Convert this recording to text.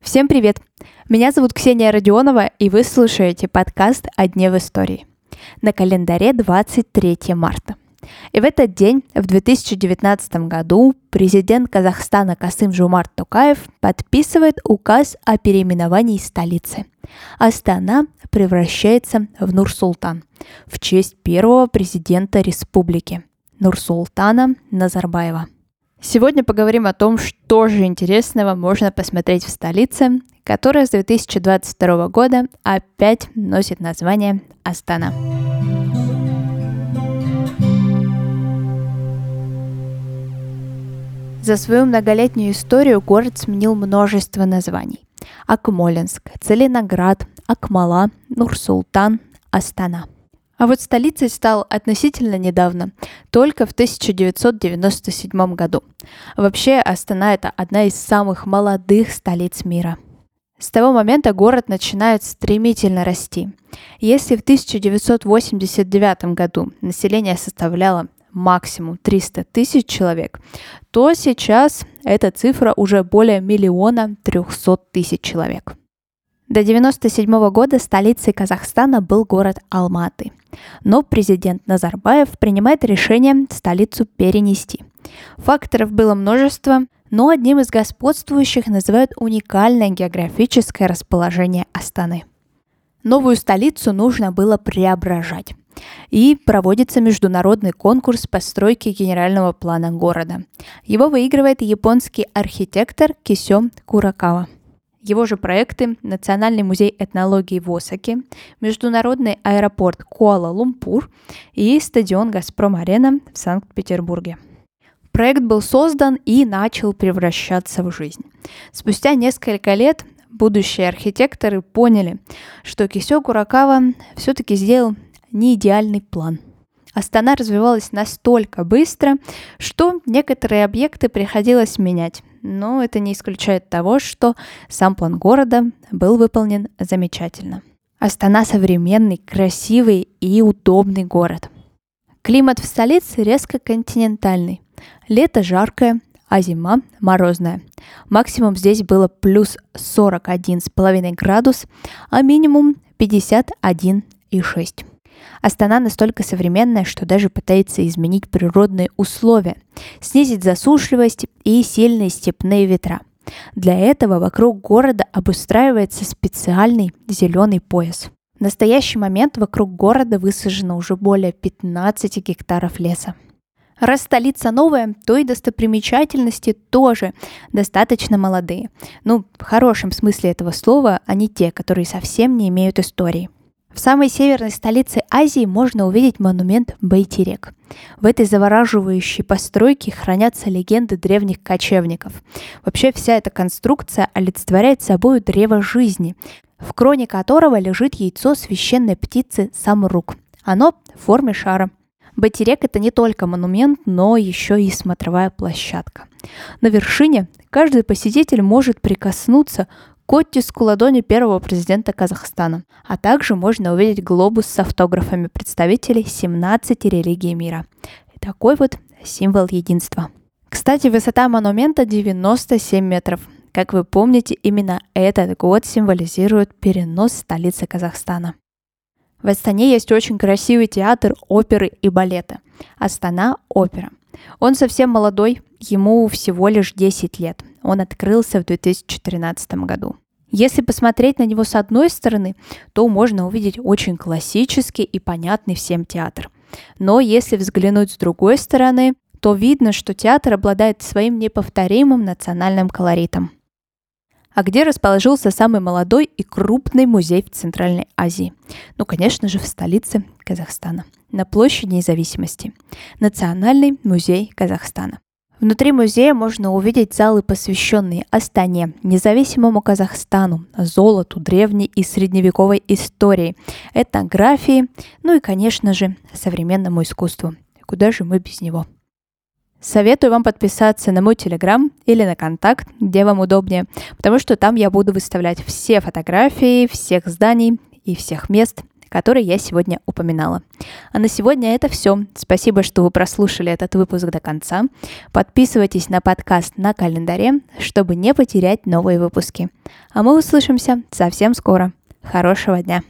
Всем привет! Меня зовут Ксения Родионова, и вы слушаете подкаст «О дне в истории». На календаре 23 марта. И в этот день, в 2019 году, президент Казахстана Касым Жумарт Токаев подписывает указ о переименовании столицы. Астана превращается в Нур-Султан в честь первого президента республики Нурсултана Назарбаева. Сегодня поговорим о том, что же интересного можно посмотреть в столице, которая с 2022 года опять носит название Астана. За свою многолетнюю историю город сменил множество названий. Акмолинск, Целиноград, Акмала, Нур-Султан, Астана – а вот столицей стал относительно недавно, только в 1997 году. Вообще, Астана – это одна из самых молодых столиц мира. С того момента город начинает стремительно расти. Если в 1989 году население составляло максимум 300 тысяч человек, то сейчас эта цифра уже более миллиона 300 тысяч человек. До 1997 года столицей Казахстана был город Алматы. Но президент Назарбаев принимает решение столицу перенести. Факторов было множество, но одним из господствующих называют уникальное географическое расположение Астаны. Новую столицу нужно было преображать. И проводится международный конкурс постройки генерального плана города. Его выигрывает японский архитектор Кисё Куракава. Его же проекты – Национальный музей этнологии в Осаке, Международный аэропорт Куала-Лумпур и стадион «Газпром-арена» в Санкт-Петербурге. Проект был создан и начал превращаться в жизнь. Спустя несколько лет будущие архитекторы поняли, что Кисё Куракава все-таки сделал не идеальный план – Астана развивалась настолько быстро, что некоторые объекты приходилось менять. Но это не исключает того, что сам план города был выполнен замечательно. Астана современный, красивый и удобный город. Климат в столице резко континентальный. Лето жаркое, а зима морозная. Максимум здесь было плюс 41,5 градус, а минимум 51,6. Астана настолько современная, что даже пытается изменить природные условия, снизить засушливость и сильные степные ветра. Для этого вокруг города обустраивается специальный зеленый пояс. В настоящий момент вокруг города высажено уже более 15 гектаров леса. Раз столица новая, то и достопримечательности тоже достаточно молодые. Ну, в хорошем смысле этого слова, а не те, которые совсем не имеют истории. В самой северной столице Азии можно увидеть монумент Байтирек. В этой завораживающей постройке хранятся легенды древних кочевников. Вообще вся эта конструкция олицетворяет собой древо жизни, в кроне которого лежит яйцо священной птицы Самрук. Оно в форме шара. Байтирек – это не только монумент, но еще и смотровая площадка. На вершине каждый посетитель может прикоснуться к оттиску ладони первого президента Казахстана, а также можно увидеть глобус с автографами представителей 17 религий мира. Такой вот символ единства. Кстати, высота монумента 97 метров. Как вы помните, именно этот год символизирует перенос столицы Казахстана. В Астане есть очень красивый театр оперы и балета. Астана опера. Он совсем молодой, ему всего лишь 10 лет. Он открылся в 2013 году. Если посмотреть на него с одной стороны, то можно увидеть очень классический и понятный всем театр. Но если взглянуть с другой стороны, то видно, что театр обладает своим неповторимым национальным колоритом. А где расположился самый молодой и крупный музей в Центральной Азии? Ну, конечно же, в столице Казахстана, на площади независимости. Национальный музей Казахстана. Внутри музея можно увидеть залы, посвященные Астане, независимому Казахстану, золоту, древней и средневековой истории, этнографии, ну и, конечно же, современному искусству. Куда же мы без него? Советую вам подписаться на мой телеграм или на контакт, где вам удобнее, потому что там я буду выставлять все фотографии всех зданий и всех мест, которые я сегодня упоминала. А на сегодня это все. Спасибо, что вы прослушали этот выпуск до конца. Подписывайтесь на подкаст на календаре, чтобы не потерять новые выпуски. А мы услышимся совсем скоро. Хорошего дня!